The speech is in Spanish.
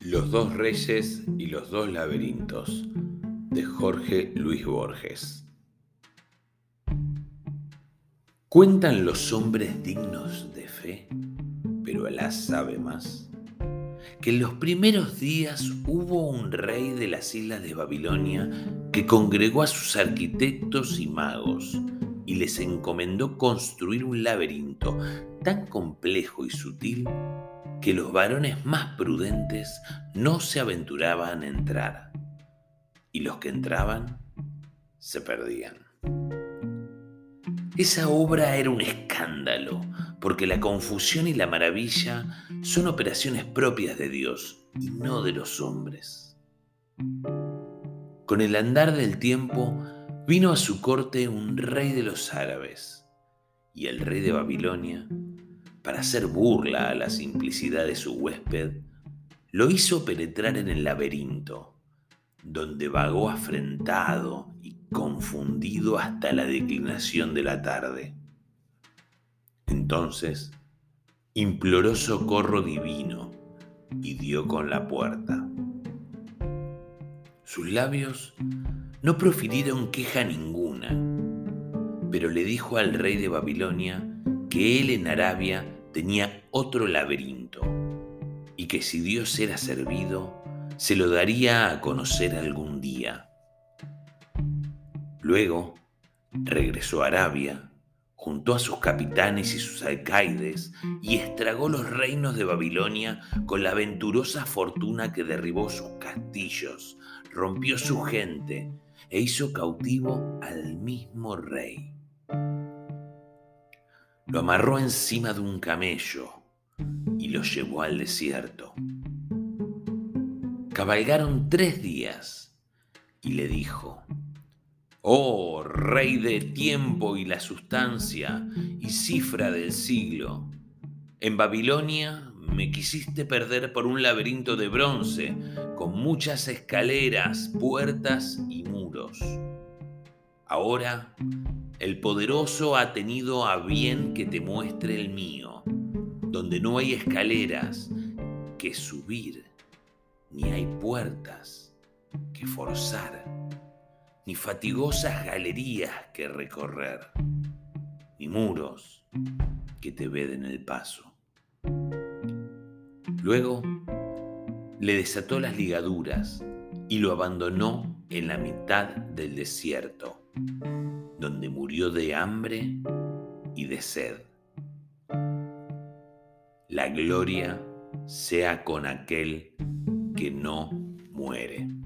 Los dos reyes y los dos laberintos de Jorge Luis Borges. Cuentan los hombres dignos de fe, pero Alá sabe más, que en los primeros días hubo un rey de las islas de Babilonia que congregó a sus arquitectos y magos y les encomendó construir un laberinto tan complejo y sutil que los varones más prudentes no se aventuraban a entrar, y los que entraban se perdían. Esa obra era un escándalo, porque la confusión y la maravilla son operaciones propias de Dios y no de los hombres. Con el andar del tiempo vino a su corte un rey de los árabes, y el rey de Babilonia para hacer burla a la simplicidad de su huésped, lo hizo penetrar en el laberinto, donde vagó afrentado y confundido hasta la declinación de la tarde. Entonces, imploró socorro divino y dio con la puerta. Sus labios no profirieron queja ninguna, pero le dijo al rey de Babilonia que él en Arabia tenía otro laberinto y que si Dios era servido, se lo daría a conocer algún día. Luego regresó a Arabia, juntó a sus capitanes y sus alcaides y estragó los reinos de Babilonia con la aventurosa fortuna que derribó sus castillos, rompió su gente e hizo cautivo al mismo rey lo amarró encima de un camello y lo llevó al desierto. Cabalgaron tres días y le dijo, Oh rey de tiempo y la sustancia y cifra del siglo, en Babilonia me quisiste perder por un laberinto de bronce con muchas escaleras, puertas y muros. Ahora el poderoso ha tenido a bien que te muestre el mío, donde no hay escaleras que subir, ni hay puertas que forzar, ni fatigosas galerías que recorrer, ni muros que te veden el paso. Luego le desató las ligaduras y lo abandonó en la mitad del desierto donde murió de hambre y de sed. La gloria sea con aquel que no muere.